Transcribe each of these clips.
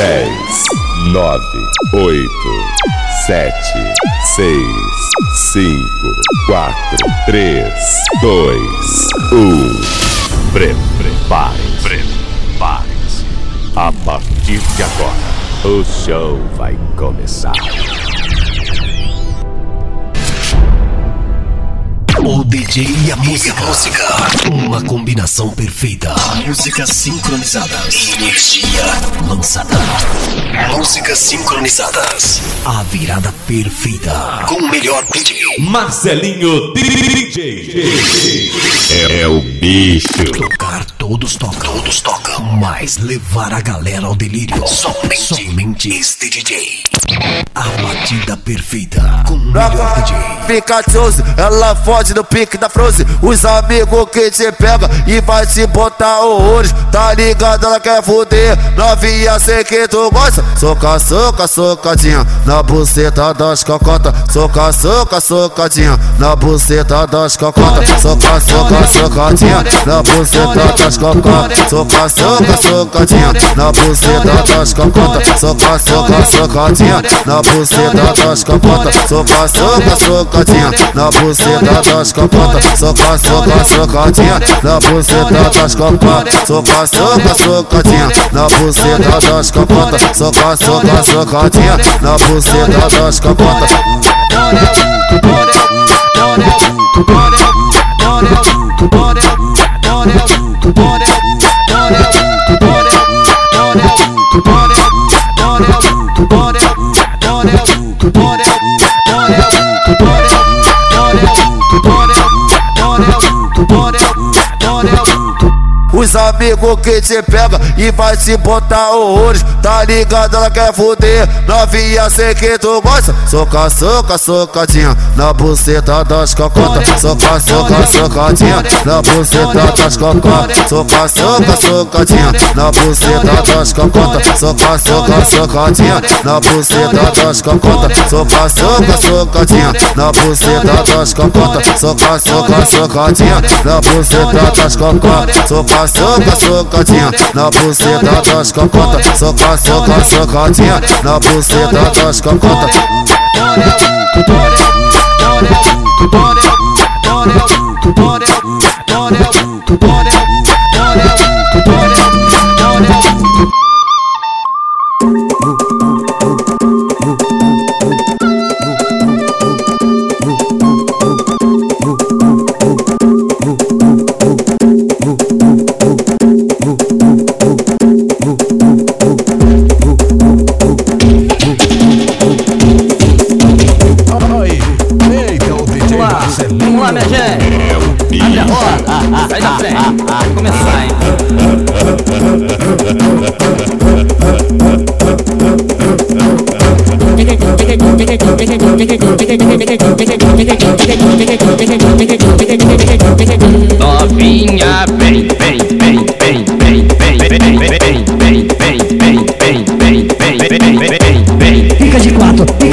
10, 9, 8, 7, 6, 5, 4, 3, 2, 1. Prepare-se. Prepare-se. A partir de agora, o show vai começar. O DJ e a música. música. Uma combinação perfeita. Músicas sincronizadas. Energia lançada. Músicas sincronizadas. A virada perfeita. Com o melhor DJ. Marcelinho DJ. É, é o bicho. Tocar todos tocam. Todos tocam. Mas levar a galera ao delírio. Somente, Somente este DJ. A batida perfeita. Com o melhor DJ. Fica tioso, ela fode no pique da Frozen. Os amigos que te pega e vai te botar horrores. Tá ligado? Ela quer foder. Novinha, sei que tu gosta. Soca, soca, socadinha. Na buceta das cocotas. Soca, soca, socadinha. Na buceta das cocotas. Soca, soca, socadinha. Na buceta das cocotas. Soca, soca, socadinha. Na buceta das cocotas. Soca, soca, socadinha. Na buceta das cocotas. Soca, soca, socadinha. Na buceta das cocotas. Soca, soca, socadinha. Na buceta das cocotas. Soca, soca, socadinha. Na buceta das cocotas. Soca, soca, socadinha. Na buceta das cocotas. Os amigos que te pega e vai te botar horrores. Tá ligado? Ela quer foder Novinha, sei que tu gosta. Soca, soca, socadinha Na buceta das cocotas Soca, soca, socadinha Na buceta das cocotas Soca, soca, socadinha Na buceta das cocotas Soca, soca, socadinha Na buceta das cocotas Soca, soca, socadinha Na buceta das cocotas Soca, soca, socadinha Na buceta das cocotas Soca, soca, socadinha na buceta das cacota. Soca, soca, socadinha na buceta das cacota. Tutorial, tutorial. Novinha, vem, vem, vem, vem, vem, vem, vem, vem, vem, vem, vem,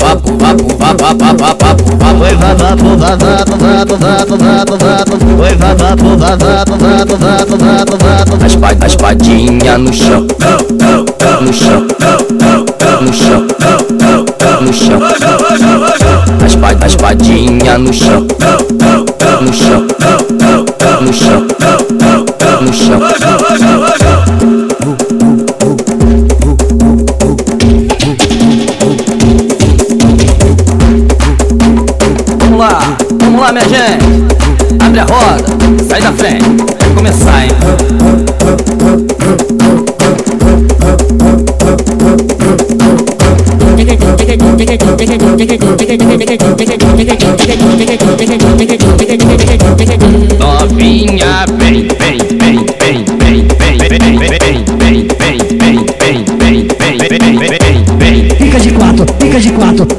vapo, vapo, vapo, vapo, vapo, vapo, Oi, vapo, vapo, vapo, vapo, vapo, vapo. Oi, vapo, vapo, vapo, vapo, vapo, vapo. As pa- As padinha no chão, no chão, no chão, no chão. As pa- As padinha no chão, no chão, no chão, no chão. trem. Vai começar, hein? Novinha, vem, vem.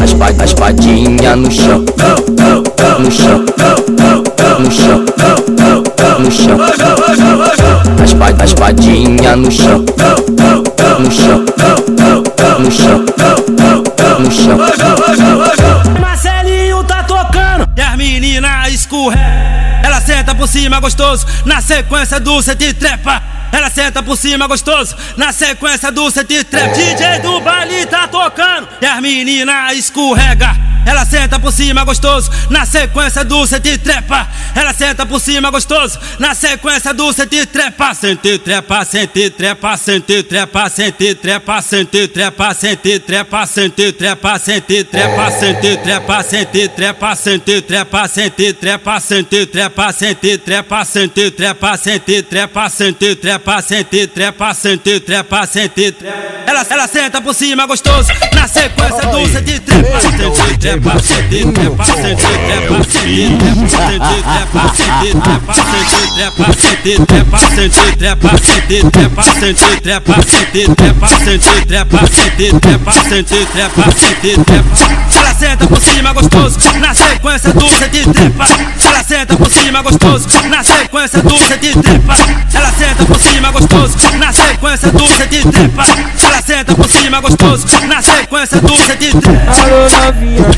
A espa- a espadinha no chão, no chão, no chão, no chão. A espa- a espadinha no chão, no chão, no chão, no chão. Marcelinho tá tocando e as meninas escorrega. Ela senta por cima gostoso, na sequência do set trepa. Ela senta por cima gostoso, na sequência do set trepa. DJ do baile tá tocando e as meninas escorrega. Ela senta por cima gostoso, na sequência do set trepa. Ela senta por cima gostoso, na sequência do set trepa. Sente trepa, sente trepa, sente trepa, sente trepa, sente trepa, sente trepa, sente trepa, sente trepa, sente trepa, sente trepa, sente trepa, sente trepa, sente trepa, sente trepa, sente trepa, sente trepa, sente trepa, sente trepa, sente trepa, sente trepa. Ela ela senta por cima gostoso, na sequência do. Sente trepa, sente trepa, sente trepa, sente trepa, sente trepa, sente trepa, sente trepa, sente trepa, sente trepa, sente trepa, sente trepa, sente trepa, sente trepa, sente trepa, sente trepa. Ela senta por cima gostoso, na sequência do set trepa. Ela senta por cima gostoso, na sequência do set trepa. Ela senta por cima gostoso, na sequência do set trepa. Senta por cima gostoso, na sequência do set trepa. Alô novinha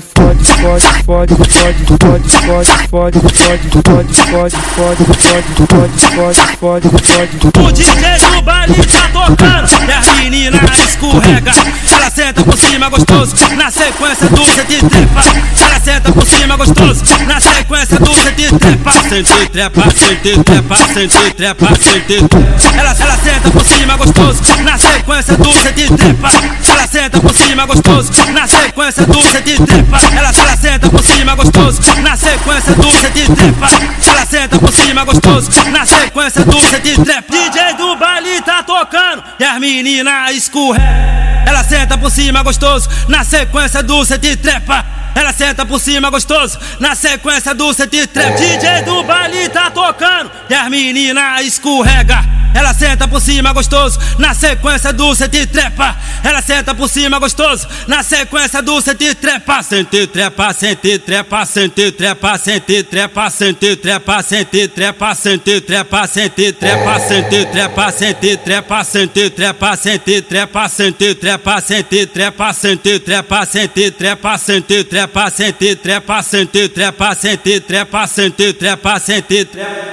fode, fode, fode, fode, fode, fode, fode, fode, fode, fode, fode, fode, fode, fode, fode, fode. O DJ do baile tá tocando e as meninas escorrega. Ela senta por cima gostoso, na sequência do set trepa. Ela senta por cima gostoso, na sequência do. Sente trepa, sente trepa, sente trepa, sente. Ela, ela senta por cima gostoso, na sequência do set trepa. Ela senta por cima gostoso, na sequência do set trepa. Ela, ela senta por cima gostoso, na sequência do set trepa. Ela senta por cima gostoso, na sequência do set trepa. DJ do baile tá tocando e as meninas escorrega. Ela senta por cima gostoso, na sequência do set trepa. Ela senta por cima gostoso, na sequência do set trepa. DJ do baile tá tocando e as meninas escorrega. Ela senta por cima gostoso, na sequência do set trepa. Ela senta por cima gostoso, na sequência do set trepa. Sente trepa, sente trepa, sente trepa, sente trepa, sente trepa, sente trepa, sente trepa, sente trepa, sente trepa, sente trepa, sente trepa, sente trepa, sente trepa, sente trepa, sente trepa, sente trepa, sente trepa, sente trepa, sente trepa, sente trepa, sente trepa, sente trepa.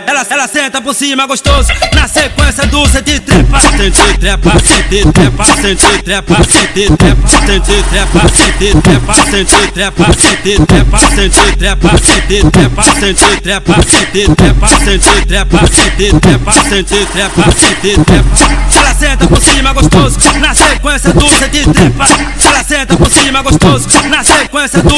Ela ela senta por cima gostoso, na sequência do sente trepa, sente trepa, sente trepa, sente trepa, sente trepa, sente trepa, sente trepa, sente trepa, sente trepa, sente trepa, sente trepa, sente trepa, sente trepa, sente trepa, sente trepa, sente trepa, sente trepa. Ela senta por cima gostoso, na sequência do sente trepa. Ela senta por cima gostoso, na sequência do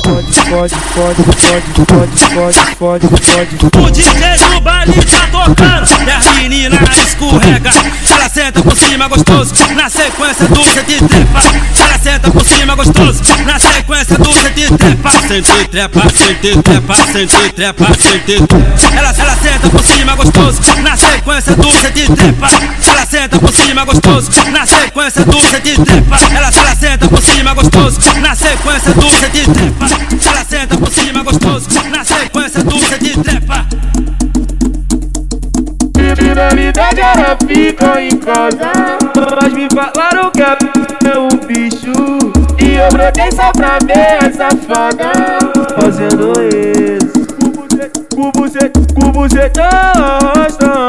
fode, fode, fode, O DJ do baile tá tocando. E a menina escorrega. Ela senta por cima gostoso. Na sequência do de trepa. Ela senta por cima gostoso. Na sequência do de trepa. Sente trepa, sente trepa, sente trepa, sente trepa. Ela, ela senta por cima gostoso. Na sequência do de trepa. Ela senta por cima gostoso. Na sequência do de trepa. Ela, ela senta por cima gostoso. Na sequência do de trepa. Ela senta por cima gostoso. Na sequência do de trepa. Criminalidade ela ficou em casa Mas me falaram que é um bicho E eu brotei só pra ver essa safada Fazendo isso Com você, com você tá arrasta Na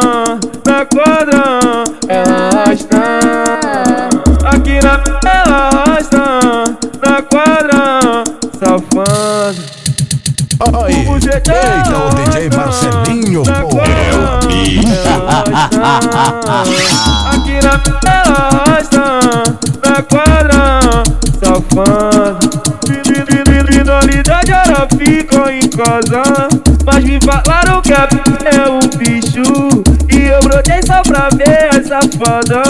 eita, o DJ Marcelinho, pô. É o bicho. Aqui na arrasta, na quadra, safado. Criminalidade ela ficou em casa, mas me falaram que é um bicho. E eu brotei só pra ver a safada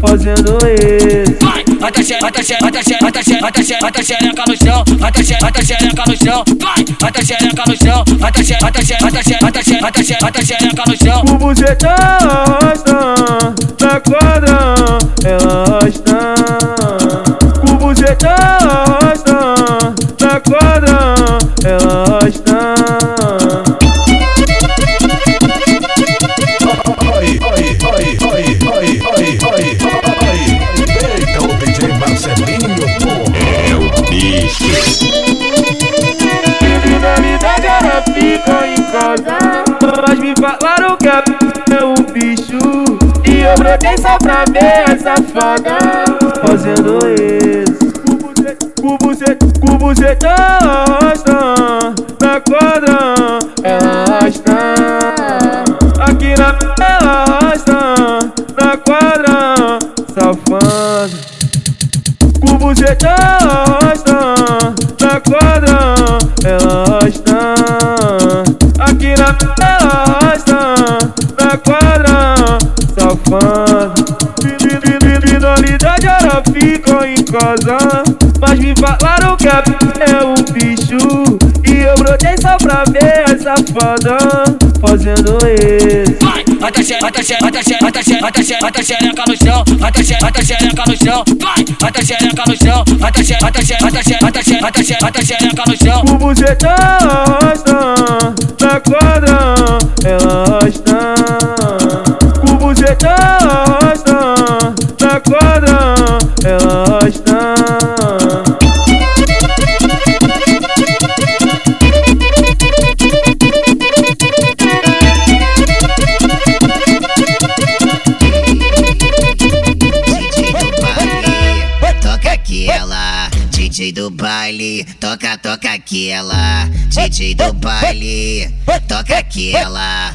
fazendo isso. Bota xe, bota xe, bota xe, bota xe, bota xe, bota xereca no chão, bota xe, bota xereca no chão, vai, bota xereca no chão, bota xe, bota xe, bota xe, bota xe, bota xe, bota xereca no chão. O arrasta, na quadra ela arrasta. Casa Mas me falaram que é um bicho. E eu brotei só pra ver a safada xereca, bota xereca, bota xereca, bota xereca no chão, bota xereca, bota xereca no chão, vai, bota xereca no chão, bota xereca, bota xereca, bota xereca, bota xereca no chão. O bucetão tá quadra. DJ do baile, toca aquela.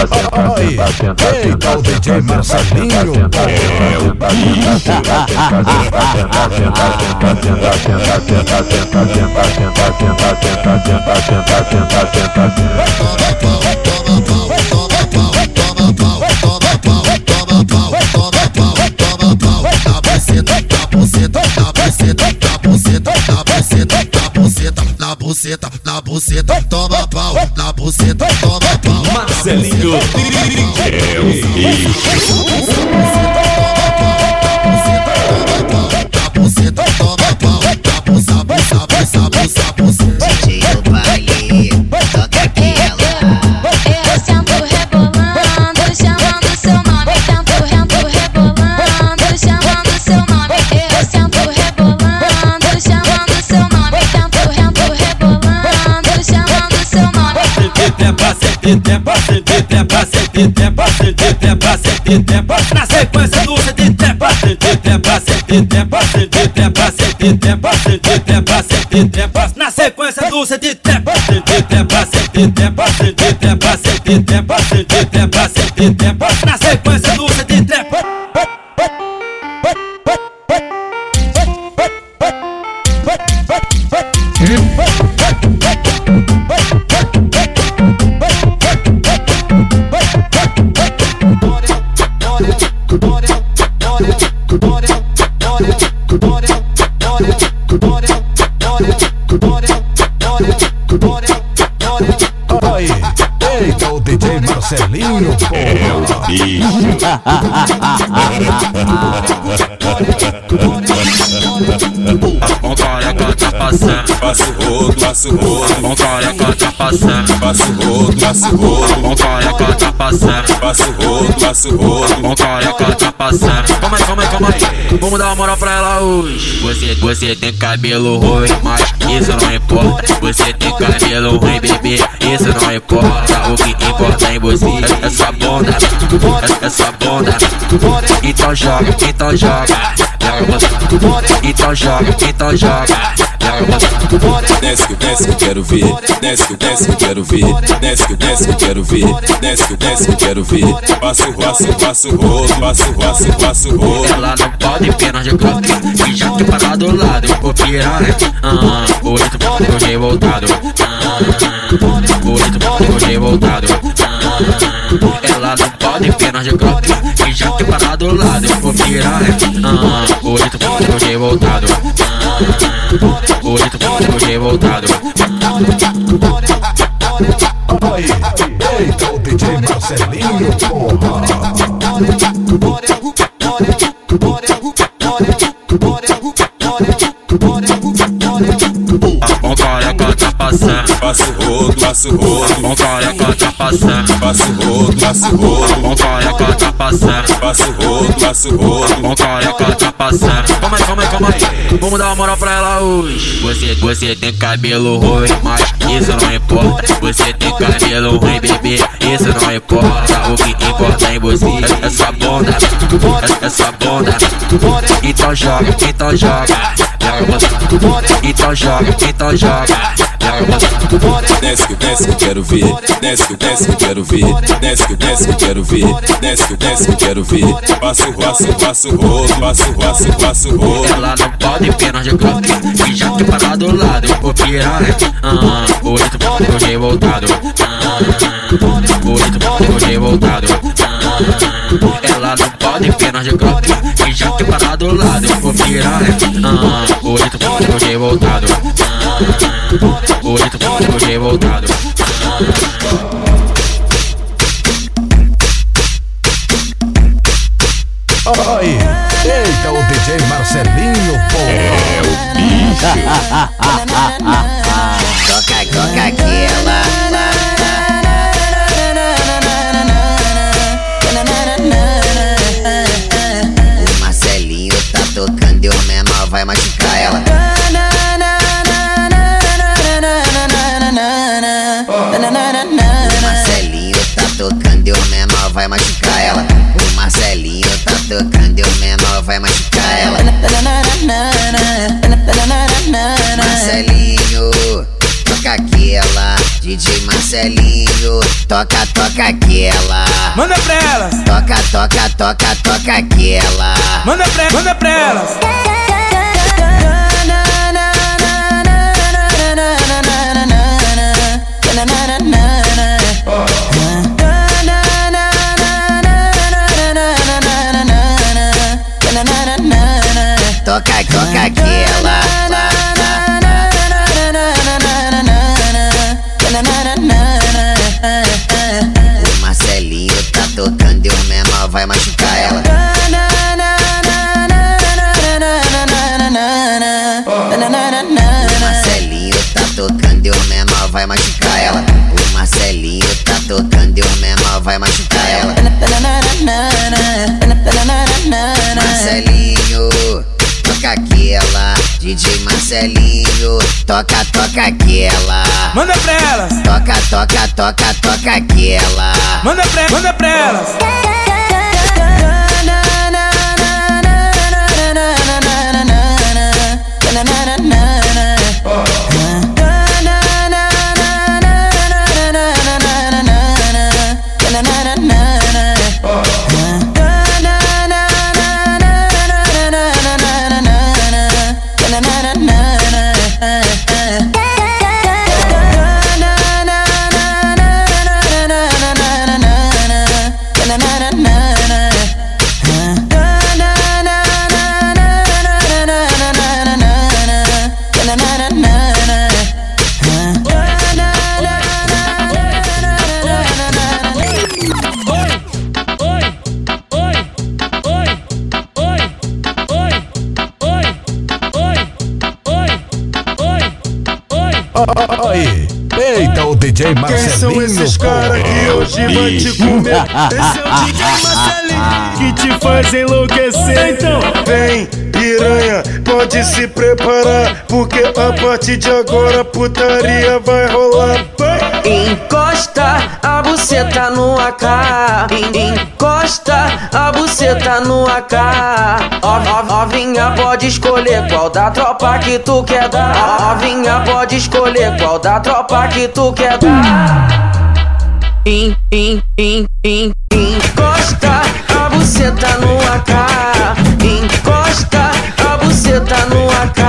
sentar, sentar, sentar, sentar, sentar, DJ Marcelinho. É o bicho. buceta, na buceta, na buceta, na buceta, na buceta, na buceta, na buceta, toma pau, na buceta, toma pau. Marcelinho, é o bicho. Na buceta, toma pau, na buceta, toma pau, na buceta, toma pau. Tepa, sente tepa, sente tepa, sente tepa. Na sequência do sente tepa, sente tepa, sente tepa, sente tepa, sente tepa, sente tepa, sente tepa. Na sequência do sente tepa, sente tepa, sente tepa, sente tepa, sente tepa, sente tepa, sente tepa. Na sequência do sente tepa. Aí, eita, o DJ Marcelinho, É o bicho. Um careca tá passando, Passa o rodo, passa o rodo. um careca tá passando, Passa o rodo, passa o rodo. um careca tá passando, Passa o rodo, passa o rodo. um careca tá passando. Calma aí, calma aí, calma aí. Vamos dar uma moral pra ela hoje. Você, você tem cabelo ruim, mas isso não importa. Você tem cabelo ruim, bebê, isso não importa. O que importa em você é essa bunda, é essa bunda. Então joga, então joga. Joga você. Então joga, então joga. Desce que desce que eu quero ver. Desce que desce que quero ver. Desce que desce que quero ver. Desce que desce que quero ver. Passa o passo, passa o passa o passo, passa o. Ela não pode pernas de croque E já que parar do lado O piranha ah, O ritmo do revoltado ah, O ritmo do revoltado Ela não pode pernas de croque E já que parar do lado O piranha ah, O ritmo do revoltado ah, O ritmo do revoltado Aí, eita, o DJ Marcelinho, porra. Um careca tá passando Passa o rodo, passa o rodo. Um careca tá passando Passa o rodo, passa o rodo. Um careca tá passando Passa o rodo, passa o rodo. Um careca tá passando. Calma aí, calma aí, calma aí. Vamos dar uma moral pra ela hoje. Você, você tem cabelo ruim, mas isso não importa. Você tem cabelo ruim, bebê, isso não importa. O que importa em você é essa bunda, é essa bunda. Então joga, então joga. Então joga, então joga. Joga você. Desce que desce que eu quero ver. Desce que desce que eu quero ver. Desce que desce que eu quero ver. Desce que desce que eu quero ver. Passo, passa o rodo, passa o passo, passa o rodo. Ela não pode pernas de croque E já que parar do lado O piranha ah, O ritmo do revoltado ah, O ritmo do revoltado ah, Ela não pode pernas de croque E já que parar do lado. O piranha. Ah, O ritmo do revoltado ah, O ritmo do revoltado Aí, eita, o DJ Marcelinho, porra. Toca, aquela. DJ Marcelinho, toca, toca aquela. Manda pra elas, Toca, toca, toca, toca aquela. manda pra, manda pra elas. Aquela. DJ Marcelinho, toca, toca aquela. Manda pra elas, Toca, toca, toca, toca aquela. manda pra, manda pra elas. Esses caras que hoje vai te comer? Esse é o DJ Marcelinho que te faz enlouquecer. Então vem, piranha, pode se preparar, porque a partir de agora a putaria vai rolar. Encosta a buceta no AK. En- Encosta a buceta no AK. Ó, ó, Novinha pode escolher qual da tropa que tu quer dar. Ó, Novinha pode escolher qual da tropa que tu quer dar. En- en- en- en- Encosta a buceta no AK. Encosta a buceta no AK.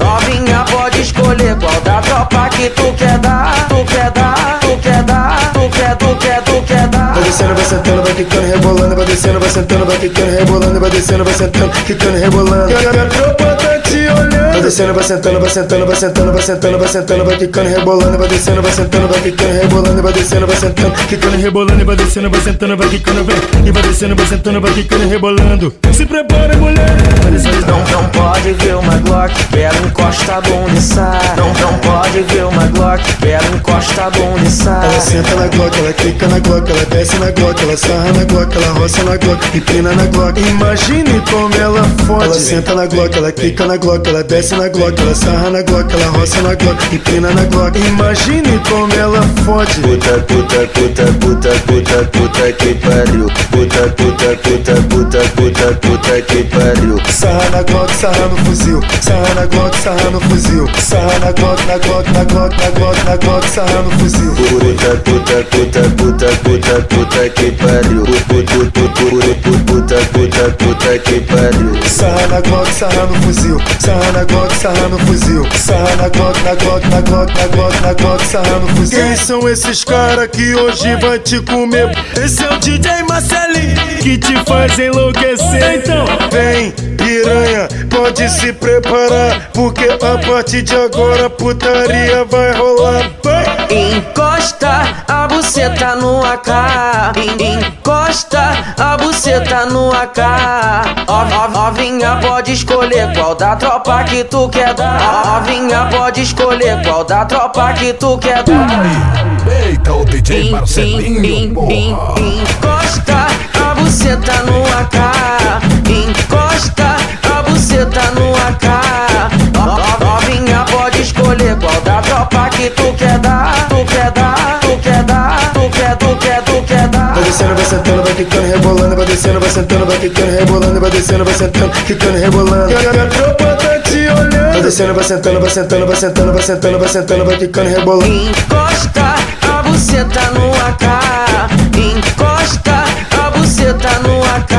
Novinha pode escolher qual da tropa que tu quer dar. Tu quer dar, tu quer dar, tu quer, tu quer, tu quer dar. Vai descendo, vai sentando, vai quicando, rebolando, vai descendo, vai sentando, vai quicando, rebolando, vai descendo, vai sentando, quicando, rebolando. E a tropa tá te olhando. Vai descendo, vai sentando, vai sentando, vai sentando, vai sentando, vai sentando, vai quicando, rebolando, vai descendo, vai sentando, vai quicando, rebolando, vai descendo, vai sentando, quicando, rebolando, vai descendo, vai sentando, vai quicando, vem. E vai descendo, vai sentando, vai quicando, rebolando. Se prepara, mulher. Não, não pode ver uma Glock, ela encosta a bunda e sai. Não, não pode ver uma Glock, ela encosta a bunda e sai. Ela senta na Glock, ela quica na Glock, ela desce na Glock, ela sarra na Glock, ela roça na Glock, empina na Glock. Imagine como ela fode. Ela senta na Glock, ela quica na Glock, ela desce na Glock, ela sarra na Glock, ela roça na Glock, empina na Glock. Imagine como ela fode. Puta, puta, puta, puta, puta, puta que pariu. Puta, puta, puta, puta, puta, puta que pariu. Sarra na Glock, sarra no fuzil. Sarra na Glock, sarra no fuzil. Sarra na Glock, na Glock, na Glock, na Glock, na Glock, sarra no fuzil. Puta, puta, puta, puta, puta, puta que pariu. Puta, puta, puta, puta, puta que pariu. Sarra na Glock, sarra no fuzil. Sarra na Glock, sarra no fuzil. Sarra na Glock, na Glock, na Glock, na Glock, na Glock, sarra no fuzil. Quem são esses caras que hoje vai te comer? Esse é o DJ Marcelinho que te faz enlouquecer. Então vem, piranha, pode se preparar, porque a partir de agora a putaria vai rolar. Vai. Encosta a buceta no AK. En- Encosta a buceta no AK. Ó, Novinha pode escolher qual da tropa que tu quer dar. Ó, Novinha pode escolher qual da tropa que tu quer dar. Eita o DJ Marcelinho. Encosta a buceta no AK. Encosta a buceta no AK. Novinha pode escolher qual da tropa que tu quer dar. Tu quer dar, tu quer dar, tu quer, tu quer, tu quer dar. Vai descendo, vai sentando, vai quicando, rebolando, vai descendo, vai sentando, vai quicando, rebolando, vai descendo, vai sentando, quicando, rebolando. Tá. Vai descendo, vai sentando, vai sentando, vai sentando, vai sentando, vai sentando, vai quicando, rebolando. Encosta a buceta no AK. Encosta a buceta no AK.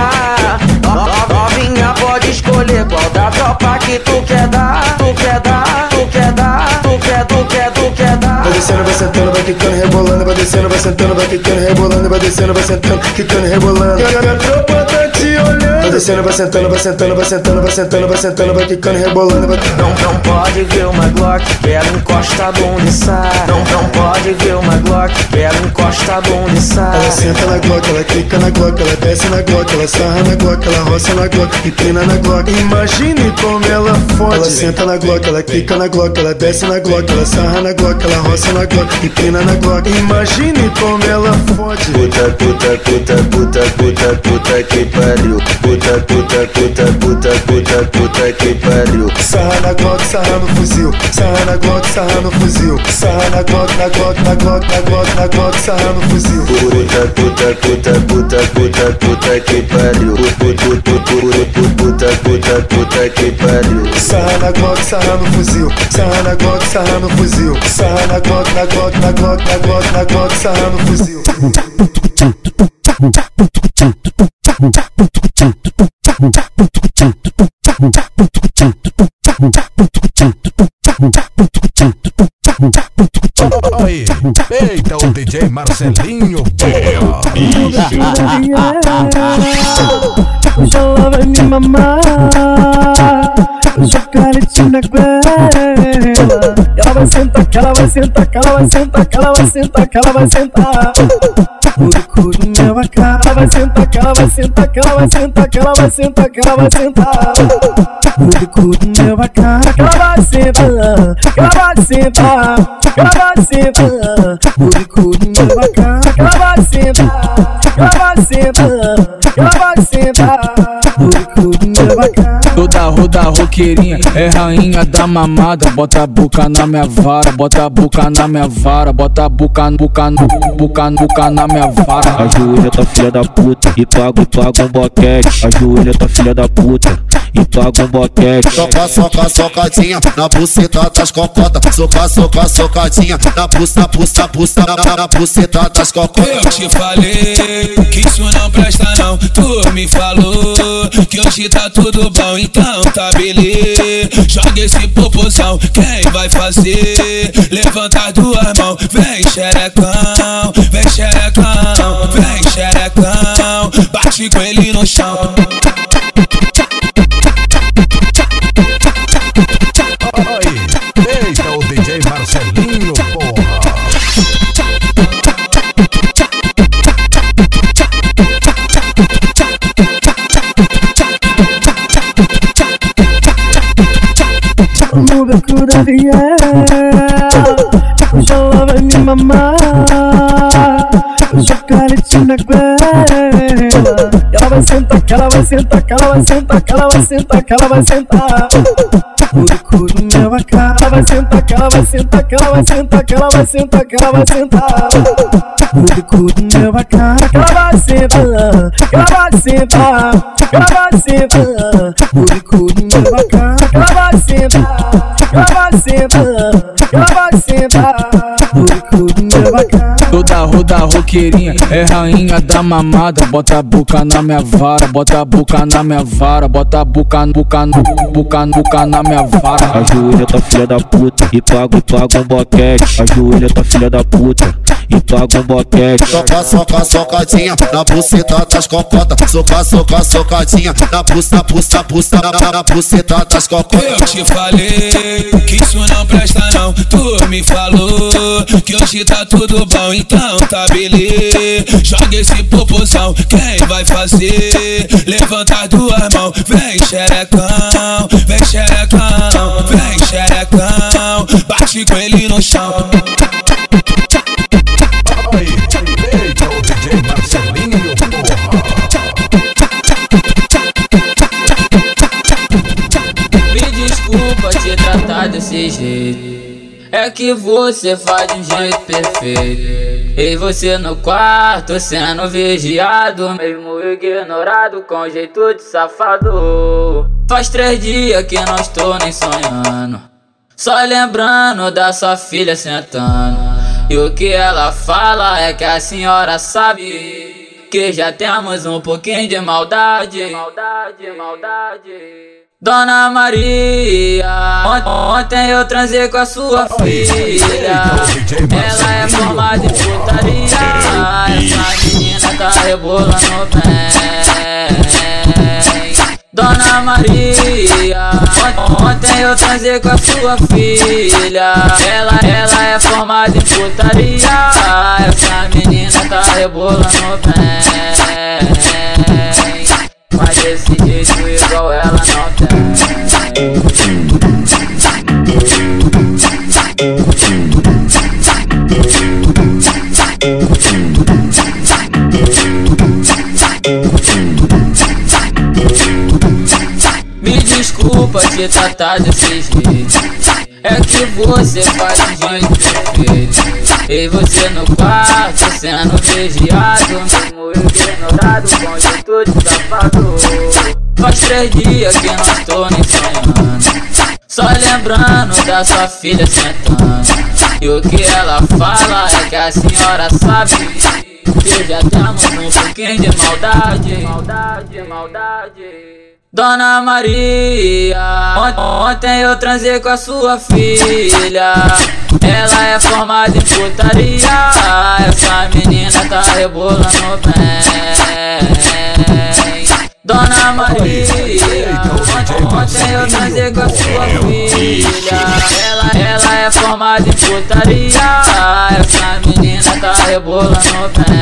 Novinha pode escolher qual da tropa que tu quer dar. Tu quer dar, tu quer dar, tu quer, tu quer, tu quer dar. Vai descendo, vai sentando, vai quicando, rebolando, vai descendo, vai sentando, vai quicando, rebolando, vai descendo, vai sentando, quicando, rebolando. E a tropa tá te olhando. Vai descendo, vai sentando, vai sentando, vai sentando, vai sentando, vai sentando, vai quicando, rebolando, vai Não, não pode ver uma Glock, ela encosta a bunda e sai. Não, não pode ver uma Glock, ela encosta a bunda e sai. Ela senta na Glock, ela quica na Glock, ela desce na Glock, ela sarra na Glock, ela roça na Glock, empina na Glock. Imagine como ela fode. Ela senta na Glock, ela quica na Glock, ela desce na Glock, ela sarra na Glock, ela roça na Glock, empina na Glock. Imagine como ela fode. Puta, puta, puta, puta, puta, puta que pariu. Puta, puta, puta, puta, puta, puta, puta que pariu. Sarra na Glock, sarra no fuzil. Sarra na Glock, sarra no fuzil. Sarra na Glock, na Glock, na Glock, na Glock, na Glock, sarra no fuzil. Puta, puta, puta, puta, puta, puta que pariu. Puta, puta, puta, puta, puta, puta que pariu. Sarra na Glock, sarra no fuzil. Sarra na Glock, sarra no fuzil. Sarra na Glock, na Glock, na Glock, na Glock, na Glock, sarra no fuzil. Aí, eita o DJ Marcelinho Hoje ela vai me mamar Chocolate na goela Ela vai sentar, que ela vai sentar, que ela vai sentar, que ela vai sentar, que ela vai sentar Curucu no meu acá Ela vai sentar, que ela vai sentar, que ela vai sentar, que ela vai sentar, que ela vai sentar Curucu no meu acá ela vai sentar, que ela vai sentar, que ela vai sentar Curucu no meu acá ela vai sentar, que ela vai sentar, que ela vai sentar Curucu no meu acá Toda roda roqueirinha é rainha da mamada. Bota a boca na minha vara, bota a boca na minha vara, bota a boca, boca, boca, boca na minha vara. Ajoelha tua filha da puta e paga, paga um boquete. Ajoelha tua filha da puta paga um boquete. Soca, soca, socadinha na buceta das cocotas. Soca, soca, socadinha na busta, busta, busta, na, na, na buceta das cocotas. Eu te falei que isso não presta não. Tu me falou que hoje tá tudo bom, então tá beleza. Joga esse popozão, quem vai fazer? Levanta as duas mãos, vem xerecão, vem xerecão, vem xerecão. Bate com ele no chão. Da viela Hoje ela vai me mamar Chocolate na goela Ela vai sentar, que ela vai sentar, que ela vai sentar, que ela vai sentar, que ela vai sentar Curucu no meu acá Ela vai sentar, que ela vai sentar, que ela vai sentar, que ela vai sentar, que ela vai sentar Curucu no meu acá Que ela vai sentar, que ela vai sentar, que ela vai sentar no meu acá sentar, ela vai sentar Toda roqueirinha é rainha da mamada. Bota a boca na minha vara, bota a boca na minha vara, bota a boca, boca, boca, boca na minha vara. Ajoelha tua filha da puta e paga, paga um boquete. Ajoelha tua filha da puta e paga um boquete. Soca, soca, socadinha na buceta das cocotas. Soca, soca, socadinha na busta, na busta, busta, na, na, na buceta das cocotas. Eu te falei que isso não presta não. Tu me falou que hoje tá tudo bom, então tá beleza. Joga esse popozão, quem vai fazer? Levanta as duas mãos, vem xerecão, vem xerecão, vem xerecão. Bate com ele no chão. Me desculpa te tratar desse jeito. É que você faz de um jeito perfeito. E você no quarto sendo vigiado, mesmo ignorado com jeito de safado. Faz três dias que não estou nem sonhando. Só lembrando da sua filha sentando. E o que ela fala é que a senhora sabe que já temos um pouquinho de maldade. Maldade, maldade. Dona Maria, ont- ontem eu transei com a sua filha. Ela é formada em putaria. Essa menina tá rebolando bem. Dona Maria, ont- ontem eu transei com a sua filha. Ela, ela é formada em putaria. Essa menina tá rebolando bem. Mas desse jeito igual ela não tem Me desculpa te tratar desse jeito É que você faz de jeito feito e você no quarto, sendo vigiado, mesmo ignorado, com de safado. Faz três dias que não estou nem sonhando. Só lembrando da sua filha sentando. E o que ela fala é que a senhora sabe que já temos um pouquinho de maldade. Maldade, maldade. Dona Maria, ont- ontem eu transei com a sua filha. Ela é formada em putaria. Essa menina tá rebolando bem. Dona Maria, ontem, eu transei com a sua filha. Ela, ela é formada em putaria. Essa menina tá rebolando bem.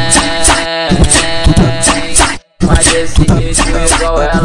Mas desse jeito igual ela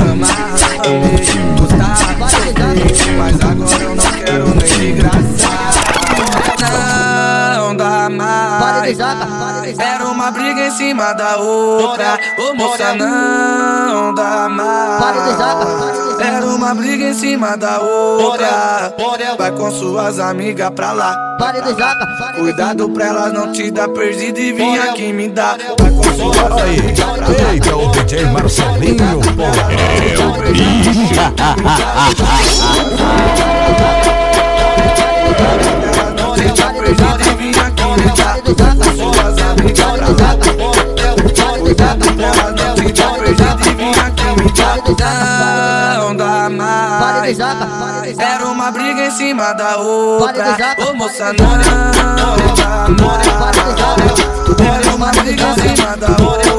mais. Era uma briga em cima da outra. Ô moça, não dá mais. Era uma briga em cima da outra. Vai com suas amigas pra lá. Cuidado pra elas não te dar perdido e vir aqui me dar. Vai com suas amigas pra lá. Eita, o DJ Marcelinho, É o Não dá mais. Era uma briga em cima da outra. Ô moça, não dá mais. Era uma briga em cima da outra.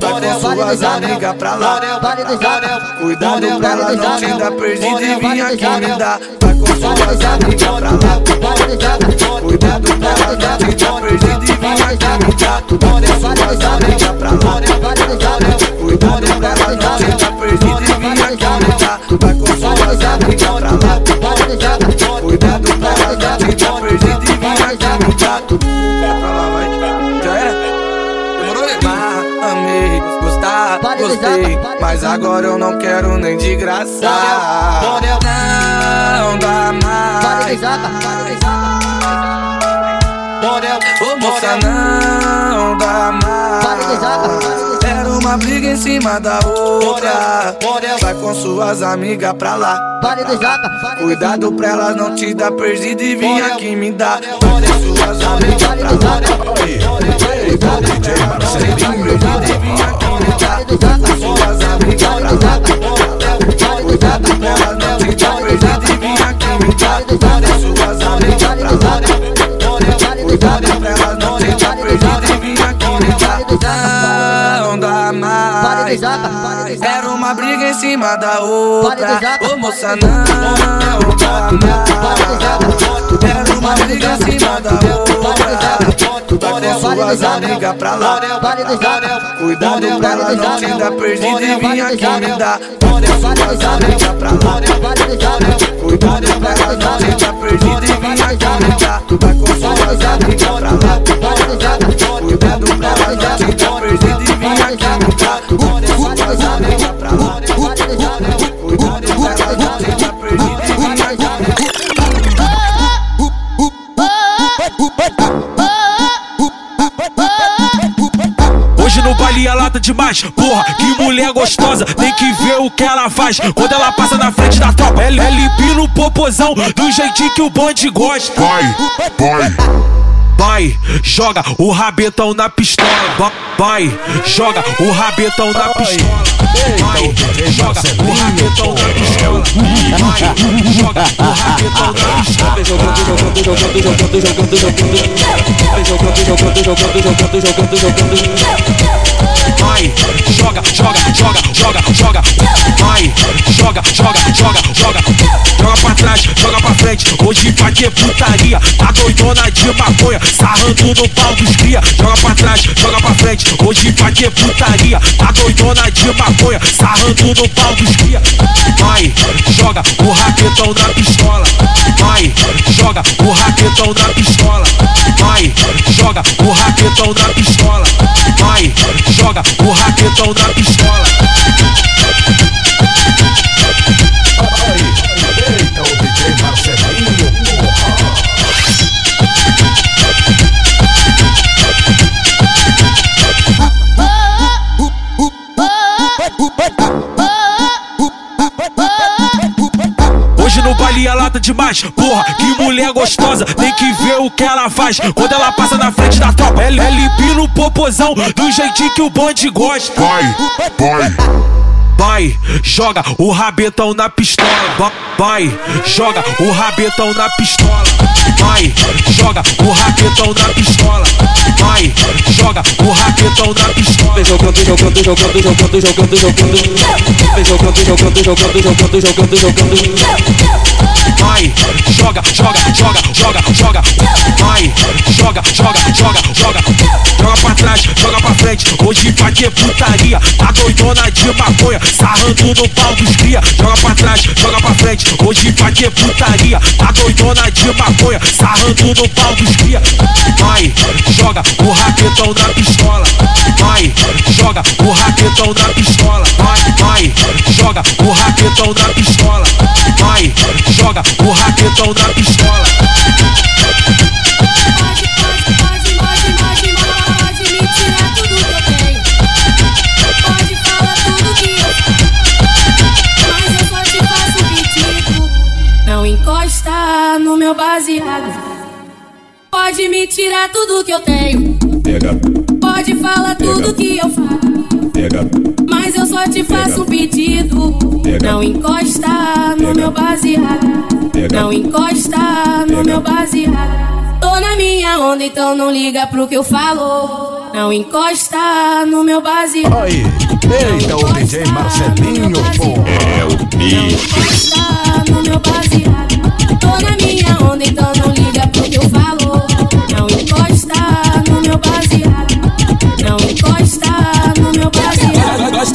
Vai com suas amigas pra lá. Cuidado pra ela não te dar perdido e vir aqui me dar. Vai com suas amigas pra lá. Cuidado pra ela não te dar perdido e vir aqui me dar. Vai com suas amigas Mas agora eu não quero nem de graça. Não dá mais. Ô moça, não dá mais. Era uma briga em cima da outra. Vai com suas amigas pra lá. Cuidado pra elas não te dar perdido e vir aqui me dar. Vai com suas amigas pra lá. Vir aqui Cuidado elas não te dar perdido e me dar. Vai com suas amigas pra lá. Cuidado pra elas não te dar perdido e me dar. Não dá mais. Era uma briga em cima da outra. Ô moça, não dá mais. Era uma briga em cima da outra. Vai com suas amigas pra lá. Cuidado pra elas não te dar perdido e vir aqui me dar. Com suas amigas pra lá. Cuidado pra elas não te dar perdido e vir aqui me dar. Vai com suas amigas pra lá. No baile é lata demais, porra, que mulher gostosa, tem que ver o que ela faz. Quando ela passa na frente da tropa, ela, ela empina o popozão do jeitinho que o bonde gosta. Vai, vai. Vai, joga o rabetão na pistola. Va- Vai, joga o rabetão na pistola. Vai, joga o rabetão na pistola. Vai, joga o rabetão na Vai, joga, joga, joga, joga, joga. Vai, joga, joga, joga, joga. Joga pra trás, joga pra frente. Hoje vai ter putaria. Tá doidona de maconha, sarrando no pau dos cria. Joga pra trás, joga pra frente. Hoje vai ter putaria. Tá doidona de maconha, sarrando no pau dos cria. Vai, joga o raquetão na pistola. Vai, joga o raquetão na pistola. Vai, joga o raquetão na pistola. Vai, joga o raquetão na pistola. Eita, o DJ Marcelinho. No baile é lata demais, porra, que mulher gostosa, tem que ver o que ela faz. Quando ela passa na frente da tropa, ela, ela empina o popozão do jeitinho que o bonde gosta. Vai, vai. Vai, joga o rabetão na pistola. Va- Vai, joga o rabetão na pistola. Vai, joga o rabetão na pistola. Vai, joga o rabetão na pistola. Vem jogando, jogando, jogando, jogando, jogando, jogando. Vem jogando, jogando, jogando, jogando, jogando, jogando. Vai, joga, joga, joga, joga, joga. Vai, joga, joga, joga, joga. Joga pra trás, joga pra frente. Hoje vai ter putaria. Tá doidona de maconha, sarrando no pau dos cria. Joga pra trás, joga pra frente. Hoje vai ter putaria. Tá doidona de maconha, sarrando no pau dos cria. Vai, joga o raquetão na pistola. Vai, joga o raquetão na pistola. Vai, vai, joga o raquetão na pistola. Vai, joga o raquetão na pistola. Pode me tirar tudo que eu tenho. Pode falar tudo que eu Mas eu só te faço pedido. Não encosta no meu baseado. Pode me tirar tudo que eu tenho. Pode falar tudo que eu faço. Mas eu só te faço um pedido. Não encosta no meu baseado. Não encosta no meu baseado. Tô na minha onda, então não liga pro que eu falo. Não encosta no meu baseado. Aí, eita, o DJ Marcelinho, porra. É o bicho. Encosta no meu baseado. Tô na minha onda, então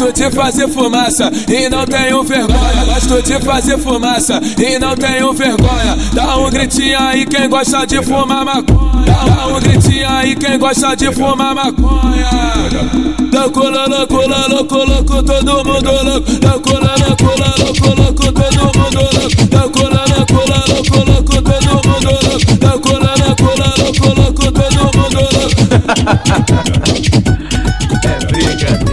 Gosto de fazer fumaça e não tenho vergonha. Gosto de fazer fumaça e não tenho vergonha. Dá um gritinho aí quem gosta de fumar maconha. Dá um gritinho aí quem gosta de fumar maconha. Louco, louco, louco, louco, todo mundo louco. Louco, louco, louco, louco, todo mundo louco. Louco, louco, louco, louco, todo mundo louco. Louco, louco, louco, louco, todo mundo louco. É brincadeira,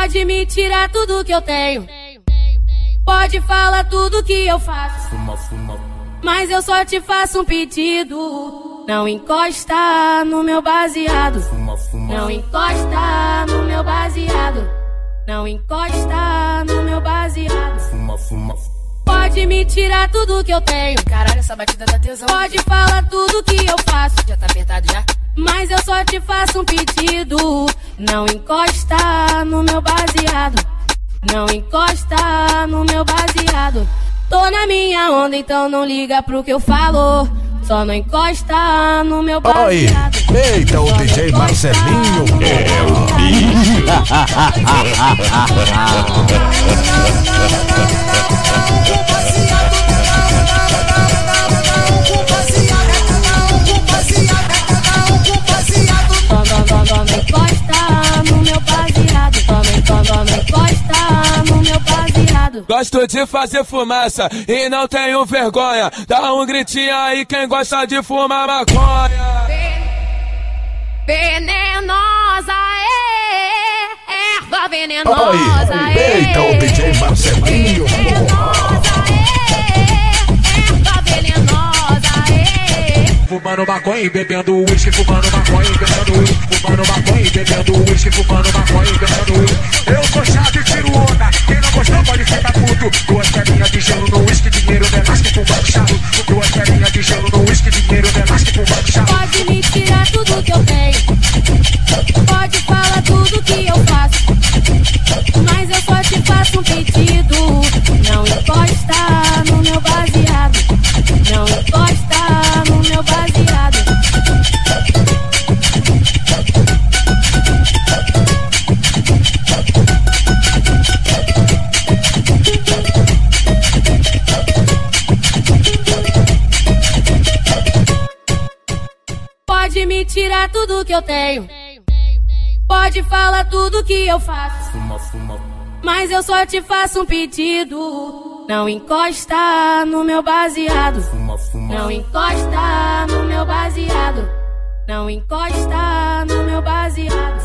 Pode me tirar tudo que eu tenho. Pode falar tudo que eu faço. Mas eu só te faço um pedido. Não encosta no meu baseado. Não encosta no meu baseado. Não encosta no meu baseado. Pode me tirar tudo que eu tenho. Caralho, essa batida da tesão. Pode falar tudo que eu faço. Já tá apertado já? Mas eu só te faço um pedido. Não encosta no meu baseado. Não encosta no meu baseado. Tô na minha onda, então não liga pro que eu falo. Só não encosta no meu baseado. eita, o DJ Marcelinho. É o Toma, encosta no meu baseado. Toma, toma, encosta no meu baseado. Gosto de fazer fumaça e não tenho vergonha. Dá um gritinho aí quem gosta de fumar maconha. Venenosa, é, erva venenosa, Aí, é. eita, o DJ Marcelinho. Fumando maconha e bebendo uísque, fumando maconha e bebendo uísque, fumando maconha e bebendo uísque, fumando maconha e bebendo uísque. Eu sou chato e tiro onda, quem não gostou pode ficar puto. Duas pedrinhas de gelo no uísque, dinheiro não que fumando chato. Duas pedrinhas de gelo no uísque, dinheiro não que fumando chato. Pode me tirar tudo que eu tenho. Pode falar tudo que eu faço. Mas eu só te faço um pedido. Não encosta me tirar tudo que eu tenho. Pode falar tudo que eu faço. Mas eu só te faço um pedido. Não encosta no meu baseado. Não encosta no meu baseado. Não encosta no meu baseado.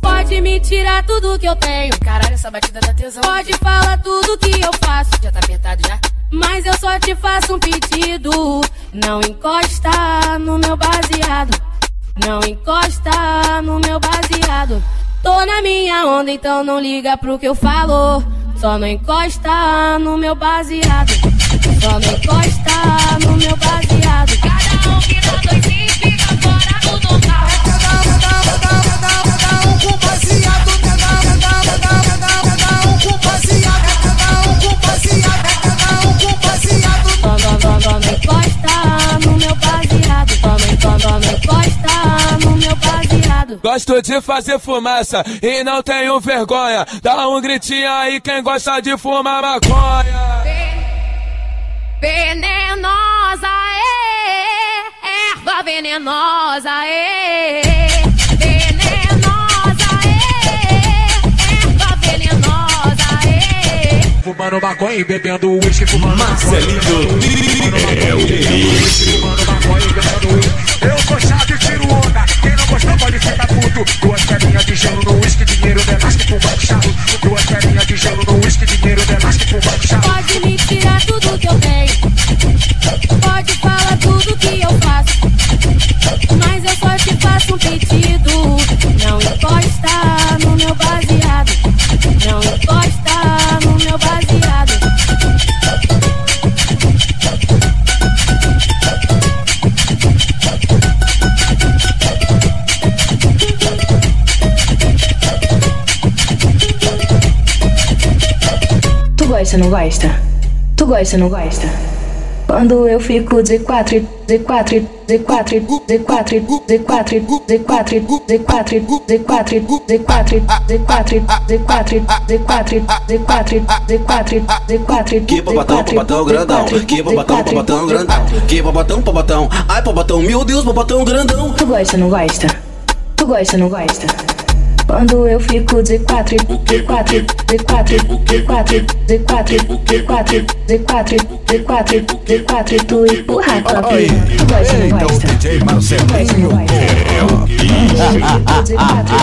Pode me tirar tudo que eu tenho. Caralho, essa batida da tesão. Pode falar tudo que eu faço. Já tá apertado já? Mas eu só te faço um pedido. Não encosta no meu baseado. Não encosta no meu baseado. Tô na minha onda, então não liga pro que eu falo. Só não encosta no meu baseado. Só não encosta no meu baseado. Cada um que dá dois e fica fora do normal. Encosta no meu baseado. Gosto de fazer fumaça e não tenho vergonha. Dá um gritinho aí quem gosta de fumar maconha. Venenosa, é, erva venenosa, é. Venenosa, é, erva venenosa, é. Fumando maconha e bebendo uísque, fumando Marcelinho é o. Eu sou chave, tiro onda. Quem não gostou pode ficar puto. Duas pedrinhas de gelo no uísque, dinheiro de elástico, banco chato. Duas pedrinhas de gelo no uísque, dinheiro de elástico, banco chato. Pode me tirar tudo que eu tenho. Pode falar tudo que eu faço. Mas eu só te faço um pedido. Não encosta gosta, não gosta? Tu gosta, não gosta? Quando eu fico de quatro, de quatro, de quatro, de quatro, de quatro, de quatro, de quatro, de quatro, de quatro, de quatro, de quatro, de quatro, de quatro, de quatro, de quatro, Que babatão, babatão grandão. Que babatão, babatão grandão. Que babatão, babatão. Ai, babatão, meu Deus, babatão grandão. Tu gosta, não gosta? Tu gosta, não gosta? Quando eu fico de quatro, de quatro, de quatro, de quatro, de quatro, de quatro, de quatro, de quatro, de quatro, tu empurra tua pica. Tu gosta, não gosta? Tu gosta, não gosta? É o bicho. De quatro, de quatro,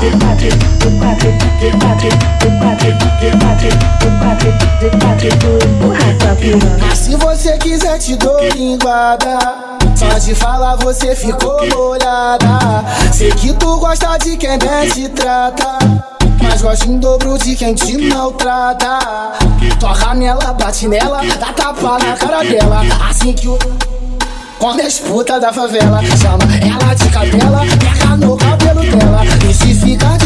de quatro, de quatro, de quatro, de quatro, de quatro, de quatro, de quatro, tu empurra tua pica. Mas se você quiser te dou linguada Só de falar você ficou molhada. Sei que tu gosta de quem bem te trata Mas gosta em dobro de quem te maltrata. Toca nela, bate nela, dá tapa na cara dela. Assim que o... Quando as putas da favela chama ela de capela, pega no cabelo dela. E se ficar de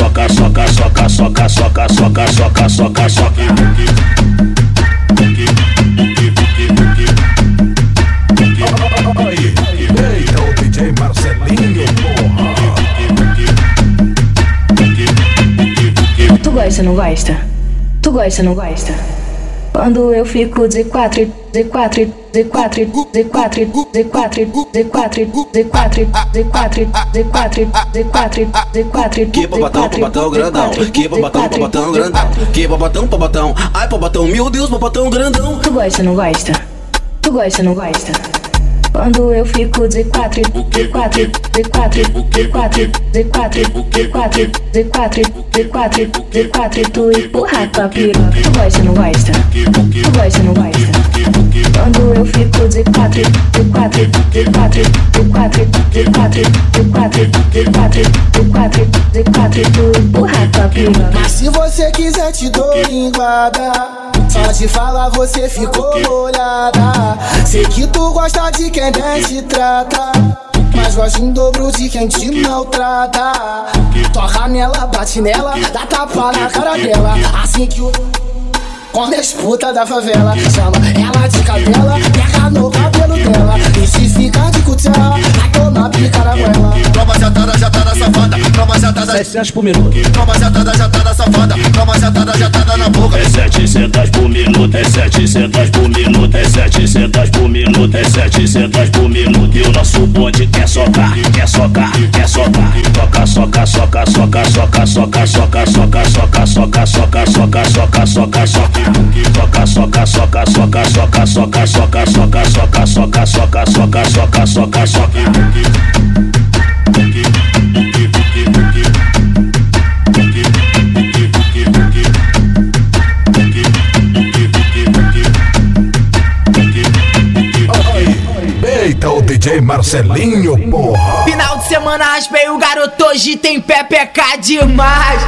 soca, soca, soca, soca, soca, soca, soca, soca. Marcelinho, porra. Tu gosta, não gosta? Tu gosta, não gosta? Quando eu fico de quatro, de quatro, de quatro, de quatro, de quatro, de quatro, de quatro, de quatro, de quatro, de quatro, de quatro, Que babatão, babatão grandão. Que babatão, babatão grandão. Que babatão, babatão. Ai, babatão, meu Deus, babatão grandão. Tu gosta, não gosta? Tu gosta, não gosta? Quando eu fico de quatro, de quatro, de quatro, de quatro, de quatro, de quatro, de quatro, de quatro, de quatro, tu empurra tua pica. Tu gosta, não gosta? Tu gosta, não gosta? Quando eu fico de quatro, de quatro, de quatro, de quatro, de quatro, de quatro, de quatro, de quatro, de quatro, tu empurra tua. Mas se você quiser te dou linguada Só de falar você ficou molhada. Sei que tu gosta de quem bem te trata Mas gosta em dobro de quem te maltrata. Toca nela, bate nela, dá tapa na cara dela. Assim que o. Quando as putas da favela chama ela de cadela, pega no cabelo dela. E se ficar de pica na goela. Toma jatada, jatada safada, toma jatada. 700 por minuto. Toma jatada, jatada safada, toma jatada, jatada na boca. É 700 por minuto, é 700 por minuto, é 700 por minuto, é 700 por minuto. E o nosso bonde quer socar, quer socar, quer socar. Soca, soca, soca, soca, soca, soca, soca, soca, soca, soca, soca, soca, soca, soca, soca. Soca, soca, soca, soca, soca, soca, soca, soca, soca, soca, soca, soca, soca, soca, soca. Brasil. DJ Marcelinho, porra. Final de semana raspei o garoto, hoje tem pepeca demais.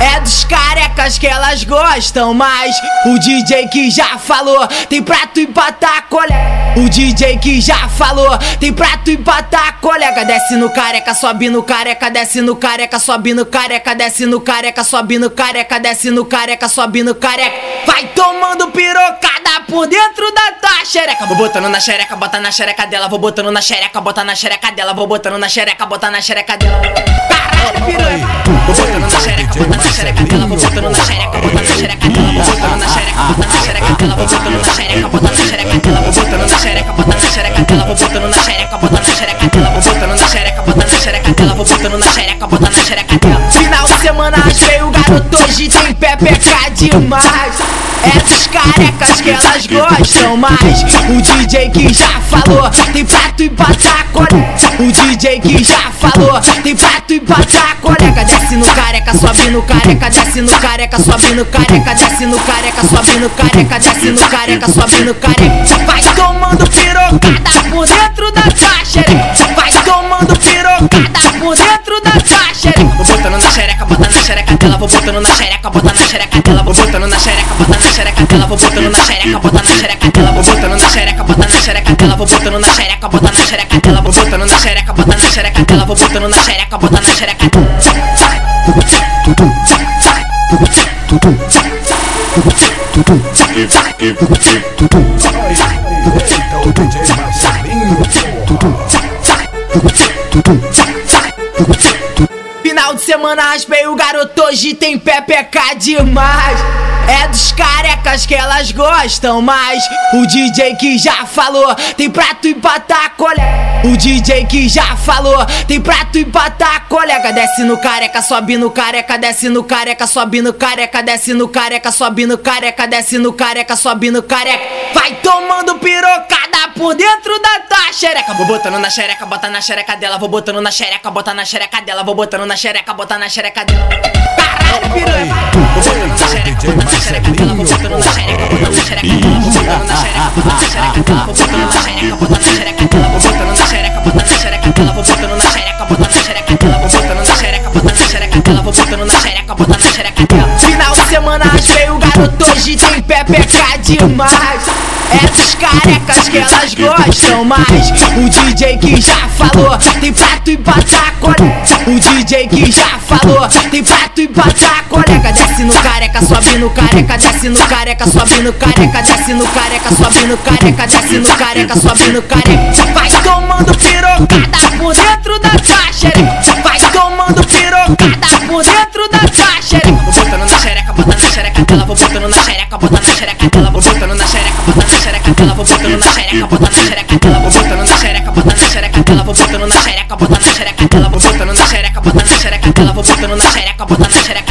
É dos carecas que elas gostam mais. O DJ que já falou, tem prato e empatar, colega. O DJ que já falou, tem prato e empatar, colega. Desce no careca, sobe no careca, desce no careca, sobe no careca, desce no careca, sobe no careca, desce no careca, sobe no careca. Vai tomando pirocada por dentro da tua xereca. Vou botando na xereca, bota na xereca dela. Vou botando na xereca, bota na xereca dela. Vou botando na xereca, bota na xereca dela. Caralho, piranha. Vou botando na xereca, bota na xereca dela. Vou botando na xereca, bota na xereca dela. Botando na xereca, bota na xereca. Vou botando na xereca, bota na xereca. Vou botando na xereca, bota na xereca. Vou botando na xereca, bota na xereca. Vou botando na xereca, bota na xereca. Vou botando na xereca, bota na xereca. Final de semana raspei o garoto, hoje tem pepeca demais. É dos carecas que elas gostam mais. O DJ que já falou, tem prato e colega. O DJ que já falou, tem prato e colega. Desce no careca, sobe no careca, desce no careca, sobe no careca, desce no careca, sobe no careca, desce no careca, sobe no careca. Vai tomando pirocada por dentro da tua xereca. Vai tomando pirocada por dentro da tua xereca. Vou botando na xereca, bota na xereca dela. Vou botando na xereca, bota na xereca dela. Vou botando na xereca, bota na xereca dela. Vou botando na xereca, bota na xereca dela. Vou botando na xereca, bota na xereca dela. Vou botando na xereca, bota na xereca dela. Vou botando na xereca, bota na xereca dela. Vou botando na xereca, bota na xereca Final de semana raspei o garoto, hoje tem pepeca demais. É dos carecas que elas gostam mais. O DJ que já falou, tem prato e empatar, colega. O DJ que já falou, tem prato e empatar, colega. Desce no careca, sobe no careca, desce no careca, sobe no careca, desce no careca, sobe no careca, desce no careca, sobe no careca. Vai tomando pirocada por dentro da tua xereca. Vou botando na xereca, bota na xereca dela. Vou botando na xereca, bota na xereca dela. Vou botando na xereca, bota na xereca dela. Caralho, piranha. Na xereca, dela. Vou botando na xereca, bota na xereca dela. Vou botando na xereca, bota na xereca dela. Vou botando na xereca, bota na xereca dela. Vou botando na xereca, bota na xereca dela. Vou botando na xereca, bota na xereca dela. Vou botando na xereca, bota na xereca dela. Vou botando na xereca, bota na xereca semana raspei o garoto, hoje tem pepeca demais. É dos carecas que elas gostam mais. O DJ que já falou, tem prato e empatar, colega. O DJ que já falou, tem prato e empatar, colega. Desce no careca, sobe no careca, desce no careca, sobe no careca, desce no careca, sobe no careca, desce no careca, sobe no careca. Vai tomando pirocada por dentro da xereca. Vai tomando pirocada por dentro da xereca. Vou botando na bota na xereca dela. Vou botando na xereca, bota na xereca dela. Vou botando na xereca, bota na xereca dela. Vou botando na xereca, bota na xereca dela. Vou botando na xereca, bota na xereca dela. Vou botando na xereca, bota na xereca dela. Vou botando na xereca, bota na xereca dela. Vou botando na xereca, bota na xereca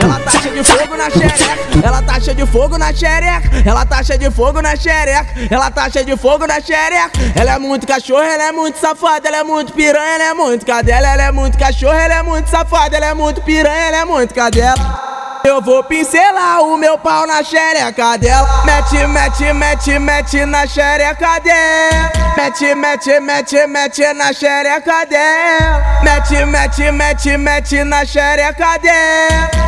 Ela tá de fogo na xereca, ela tá cheia de fogo na xereca, ela tá cheia de fogo na xereca, ela tá cheia de fogo na xereca. Ela é muito cachorro, ela é muito safada, ela é muito piranha, ela é muito cadela, ela é muito cachorro, ela é muito safada, ela é muito piranha, ela é muito cadela. Eu vou pincelar o meu pau na xereca dela. Mete, mete, mete, mete na xereca dela. Mete, mete, mete, mete na xereca dela. Mete, mete, mete, mete na xereca dela.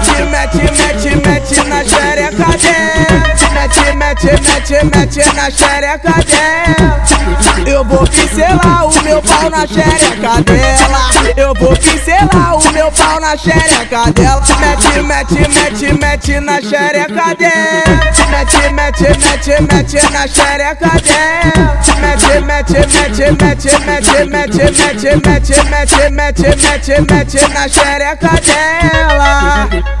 Mete, mete, mete, mete na xereca dela. Mete, mete, mete, mete na xereca dela. Eu vou pincelar o meu pau na xereca dela. Eu vou pincelar o meu pau na xereca dela. Mete, mete, mete, mete na xereca dela. Mete, mete, mete, mete na xereca dela. Mete, mete, mete, mete, mete, mete, mete, mete, mete, mete, mete, mete na xereca dela.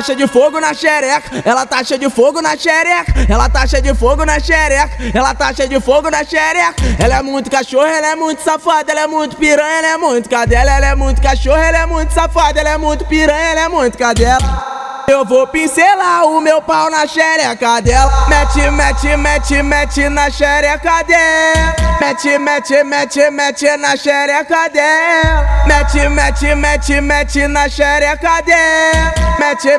tá cheia de fogo na xereca, ela tá cheia de fogo na xereca, ela tá cheia de fogo na xereca, ela tá cheia de fogo na xereca. Ela é muito cachorro, ela é muito safada, ela é muito piranha, ela é muito cadela, ela é muito cachorro, ela é muito safada, ela é muito piranha, ela é muito cadela. Eu vou pincelar o meu pau na xereca dela. Mete, mete, mete, mete na xereca dela. Mete, mete, mete, mete na xereca dela. Mete, mete, mete, mete na xereca dela. Mete, mete,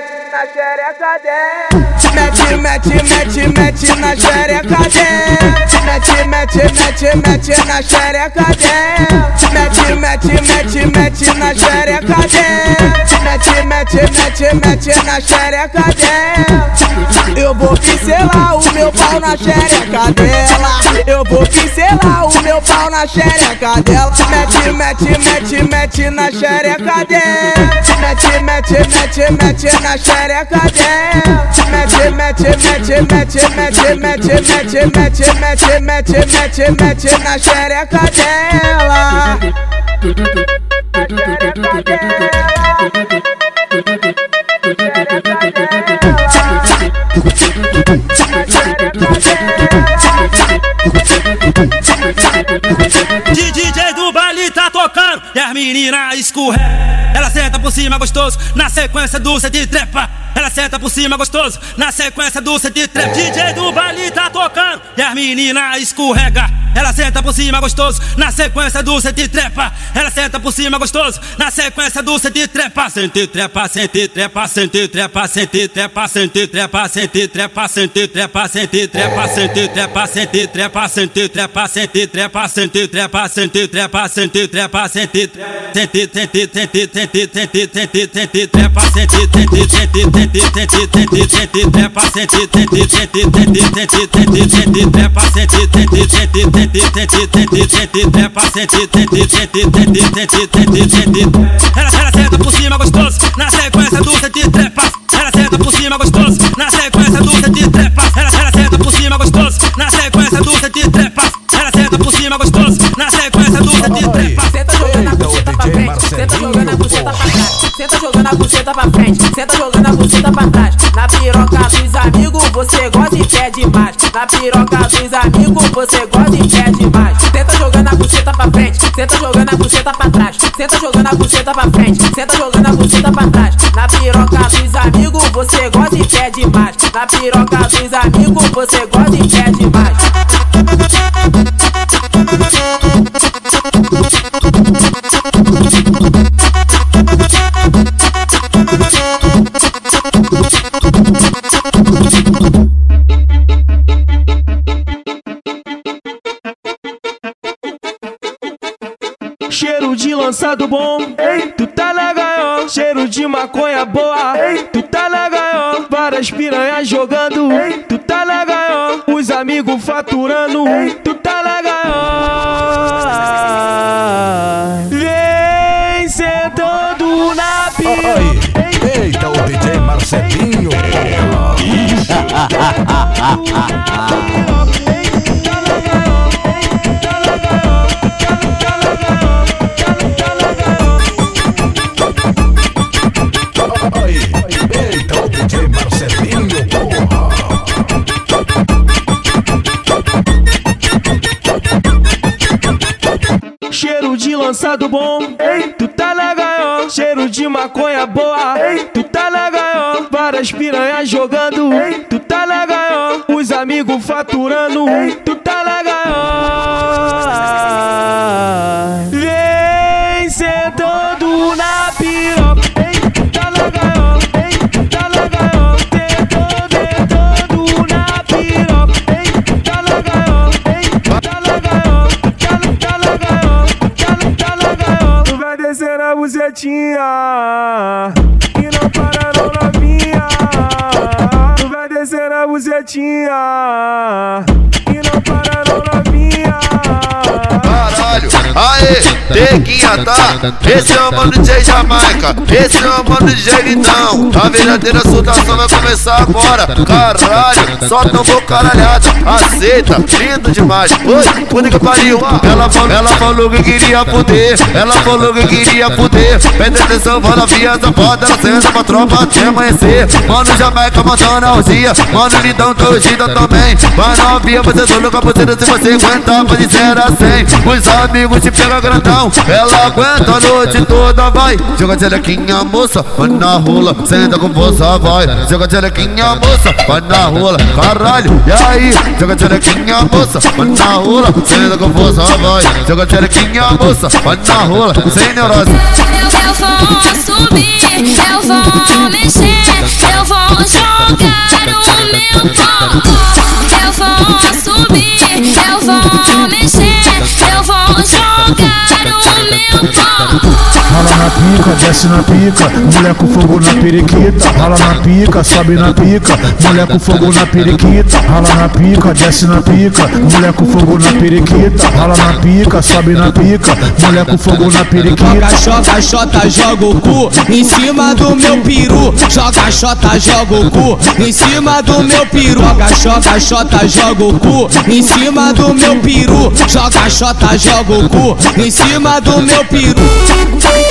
na xereca dela. Mete, mete, mete, mete na xereca dela. Mete, mete, mete, mete na xereca dela. Mete, mete, mete, mete na xereca dela. Mete, mete, mete, mete na xereca dela. Eu vou pincelar o meu pau na xereca dela. Eu vou pincelar o meu pau na xereca dela. Mete, mete, mete, mete na xereca dela. Mete, mete, mete, mete na xereca dela. Mete, mete, mete, mete, mete, mete, mete, mete, mete, mete, mete, mete na xereca dela. De DJ do as meninas escorrega. Ela senta por cima gostoso na sequência do de trepa. Ela senta por cima gostoso na sequência do de trepa. DJ do baile tá tocando e as meninas escorrega. Ela senta por cima gostoso na sequência do de trepa. Ela senta por cima gostoso na sequência do de trepa. Sente trepa, sente trepa, sente trepa, sente trepa, sente trepa, sente trepa, sente trepa, sente trepa, sente trepa, sente trepa, sente trepa, sente trepa, sente trepa, sente trepa, sente trepa, sente ela, ela senta por cima gostoso, na sequência do de trepa. Ela senta por cima gostoso, na sequência do de trepa. Ela, ela senta por cima gostoso, na sequência do de trepa. A buceta pra frente, senta jogando a buceta pra trás. Na piroca dos amigos você gosta e quer demais. Na piroca dos amigos você gosta e quer demais. Senta jogando a buceta pra frente, senta jogando a buceta pra trás, senta jogando a buceta pra frente, senta jogando a buceta pra trás. Na piroca dos amigos você gosta e quer demais. Na piroca dos amigos você gosta e quer demais. cheirando bom, ei, tu tá na gaiola, cheiro de maconha boa, ei, tu tá na gaiola, várias piranhas jogando, ei, tu tá na gaiola, os amigos faturando, ei, tu tá na gaiola. Vem sentando na piroca. Eita, o DJ Marcelinho. Porra. lançado bom, ei, tu tá na gaiola. Cheiro de maconha boa, ei, tu tá na gaiola. Várias piranhas jogando, ei, tu tá na gaiola. Os amigos faturando, ei, tu na bucetinha e não para não novinha. Tu vai descer na bucetinha e não para não novinha. Caralho, aê, Tequinha, tá? Esse é o mano DJ Jamaica, esse é o mano DJ Lindão. A verdadeira soltação vai começar agora. Caralho, só tomou caralhada. Aceita, lindo demais. Oi, puta que pariu. Ela falou, ela falou que queria fuder. Ela falou que queria fuder. Presta atenção, fala via safada. Senta pra tropa até amanhecer. Mano Jamaica mandando a orgia. Mano Lindão, torcida também. Vai novinha, você só louca você se você aguentar, pode ser a 100. Os amigos te pegam grandão. Ela aguenta a noite toda, vai. Joga xerequinha, moça, vai na rola. Senta com força, vai. Joga xerequinha, moça, vai na rola. Caralho, e aí? Joga xerequinha, moça, vai na rola. Senta com força, vai. Joga xerequinha, moça, vai na rola. Sem neurose. Eu, vou subir, eu vou eu vou jogar o meu. Eu vou subir, eu vou mexer, o meu corpo. Rala na pica, desce na pica, mulher com fogo na periquita. Rala na pica, sobe na pica, mulher com fogo na periquita. Rala na pica, desce na pica, mulher com fogo na periquita. Rala na pica, sobe na pica, mulher com fogo na periquita. Joga, xota, joga o cu em cima do meu peru. Joga, xota, joga o cu em cima do meu peru. Joga, joga, xota, joga o cu em cima do meu peru. Joga, xota, joga o cu em cima do meu peru.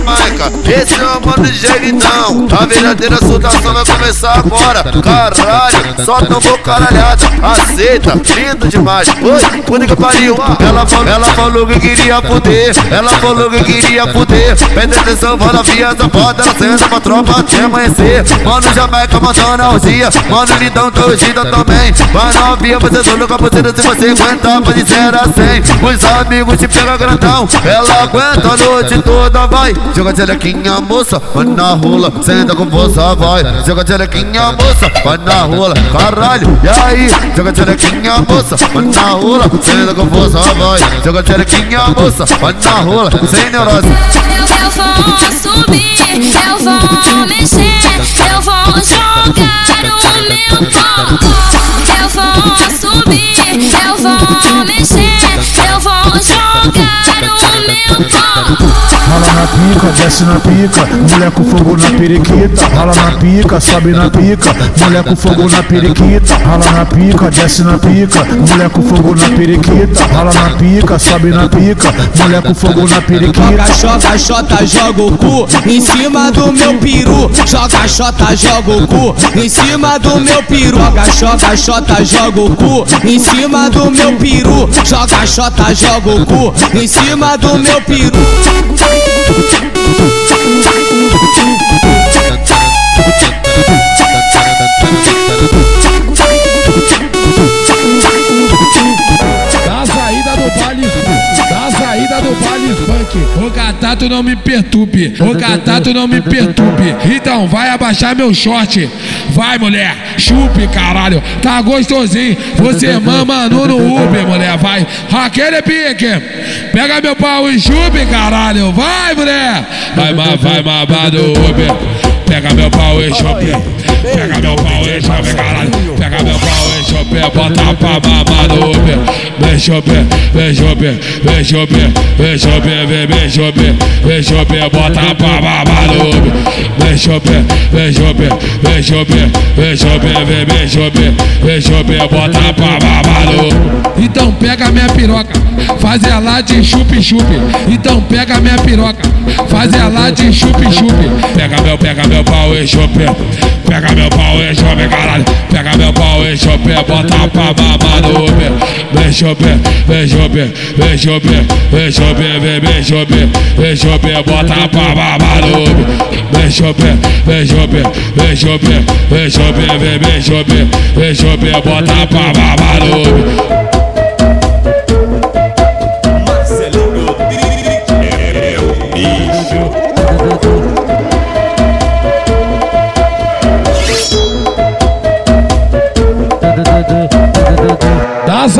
Jamaica, esse é o mano DJ Lindão. A verdadeira soltação vai começar agora. Caralho, só tomou caralhada. Aceita, lindo demais. Oi, puta que pariu. Ela falou, ela falou que queria fuder. Ela falou que queria fuder. Presta atenção, fala via safada. Ela senta pra tropa até amanhecer. Mano Jamaica mandando a orgia. Mano Lindão, torcida também. Vai novinha, você só louca você se você aguentar, pode ser a 100. Os amigos te pegam grandão. Ela aguenta a noite toda, vai. Joga xerequinha, moça, vai na rola. Senta com força, vai. Joga xerequinha, moça, vai na rola. Caralho, e aí? Joga xerequinha, moça, vai na rola. Senta com força, vai. Joga xerequinha, moça, vai na rola. Sem neurose. Eu, vou subir, eu vou mexer, eu vou jogar o meu corpo. Eu vou subir, eu vou mexer, eu vou jogar o meu corpo. Na pica, desce na pica, mulher com fogo na periquita. Rala na pica, sobe na pica, mulher com fogo na periquita. Rala na pica, desce na pica, mulher com fogo na periquita. Rala na pica, sobe na pica, mulher com fogo na periquita. Joga, xota, joga o cu em cima do meu peru. Joga, xota, joga o cu em cima do meu peru. Joga, joga, xota, joga o cu em cima do meu peru. Joga, xota, joga o cu em cima do meu peru. Da saída do baile, da saída do baile funk, o catado tu não me perturbe. Ô gata, tu não me perturbe. Então vai abaixar meu short. Vai, mulher, chupe, caralho. Tá gostosinho. Você mama no Uber, mulher. Vai, aquele pique. Pega meu pau e chupe, caralho. Vai, mulher. Vai, vai, vai, mamar no Uber. Pega meu pau e chupe. Pega meu pau e chupe, caralho. Pega meu pau e chupe. Bota pra mamar no Uber. Vem chupe, vem chupe, vem chupe, vem chupe, vem, vem chupe, vem chupe. Bota pra mamar no Uber. Vem chupe, vem chupe, vem chupe, vem chupe, vem, vem chupe, vem chupe. Bota pra mamar no. Então pega minha piroca, faz ela de chupe-chupe. Então pega minha piroca, faz ela de chupe-chupe. Pega meu, pega meu pau e chupe. Pega meu pau e chupe, caralho. Pega meu pau e chupe, bota pra mamar no Uber. Vem chupe, vem chupe, vem chupe, vem chupe, vem, vem chupe, vem chupe, bota pra mamar no Uber. Vem chupe, vem chupe, vem chupe, vem chupe, vem, vem chupe, vem chupe, bota pra mamar no Uber.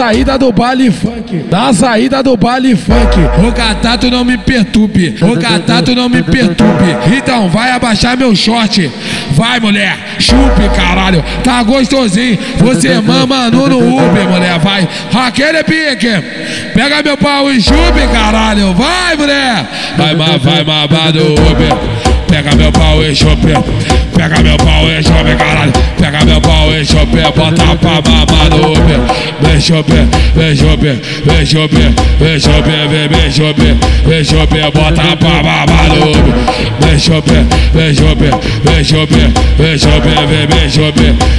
Saída do baile funk, da saída do baile funk. Ô gata, tu não me perturbe, ô gata, tu não me perturbe. Então vai abaixar meu short. Vai, mulher, chupe, caralho. Tá gostosinho. Você mama no Uber, mulher. Vai, aquele pique. Pega meu pau e chupe, caralho. Vai, mulher. Vai, vai, vai, mamar no Uber. Pega meu pau e chupe. Pega meu pau e chupe, caralho. Pega meu pau e chupe. Bota pra mamar no Uber. Vem chupe, vem chupe, vem chupe, vem chupe, vem, vem chupe, vem chupe. Bota pra mamar no Uber. Vem chupe, vem chupe, vem chupe, vem chupe, vem, vem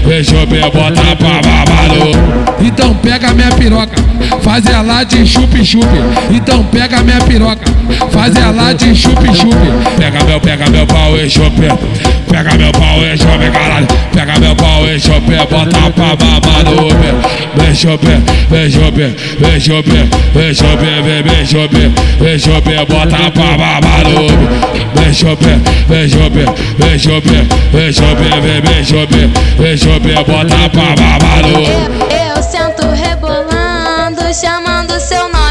vem chupe. Bota pra mamar no. Então pega minha piroca, faz ela de chupe-chupe. Então pega minha piroca, faz ela de chupe-chupe. Pega meu, pega meu pau e chupe. Pega meu pau e chupe, caralho. Pega meu pau e chupe, bota pra mamar no Uber. Vem chupe, vem chupe, vem chupe, vem chupe, vem, vem chupe, vem chupe, bota pra mamar no Uber. Vem chupe, vem chupe, vem chupe, vem chupe, vem, chupe, vem chupe, bota pra mamar no Uber. Eu sento rebolando, chamando seu nome.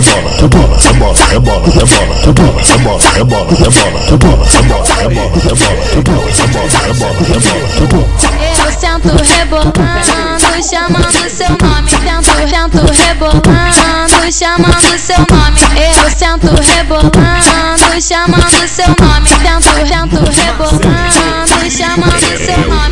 bola, é bola, é bola, é bola, é bola, é bola, é bola, é bola, é bola, é bola, é bola, é. Eu sento rebolando, chamando seu nome, sento, sento rebolando, chamando seu nome. Eu sento rebolando, chamando seu nome, sento, sento rebolando, chamando seu nome.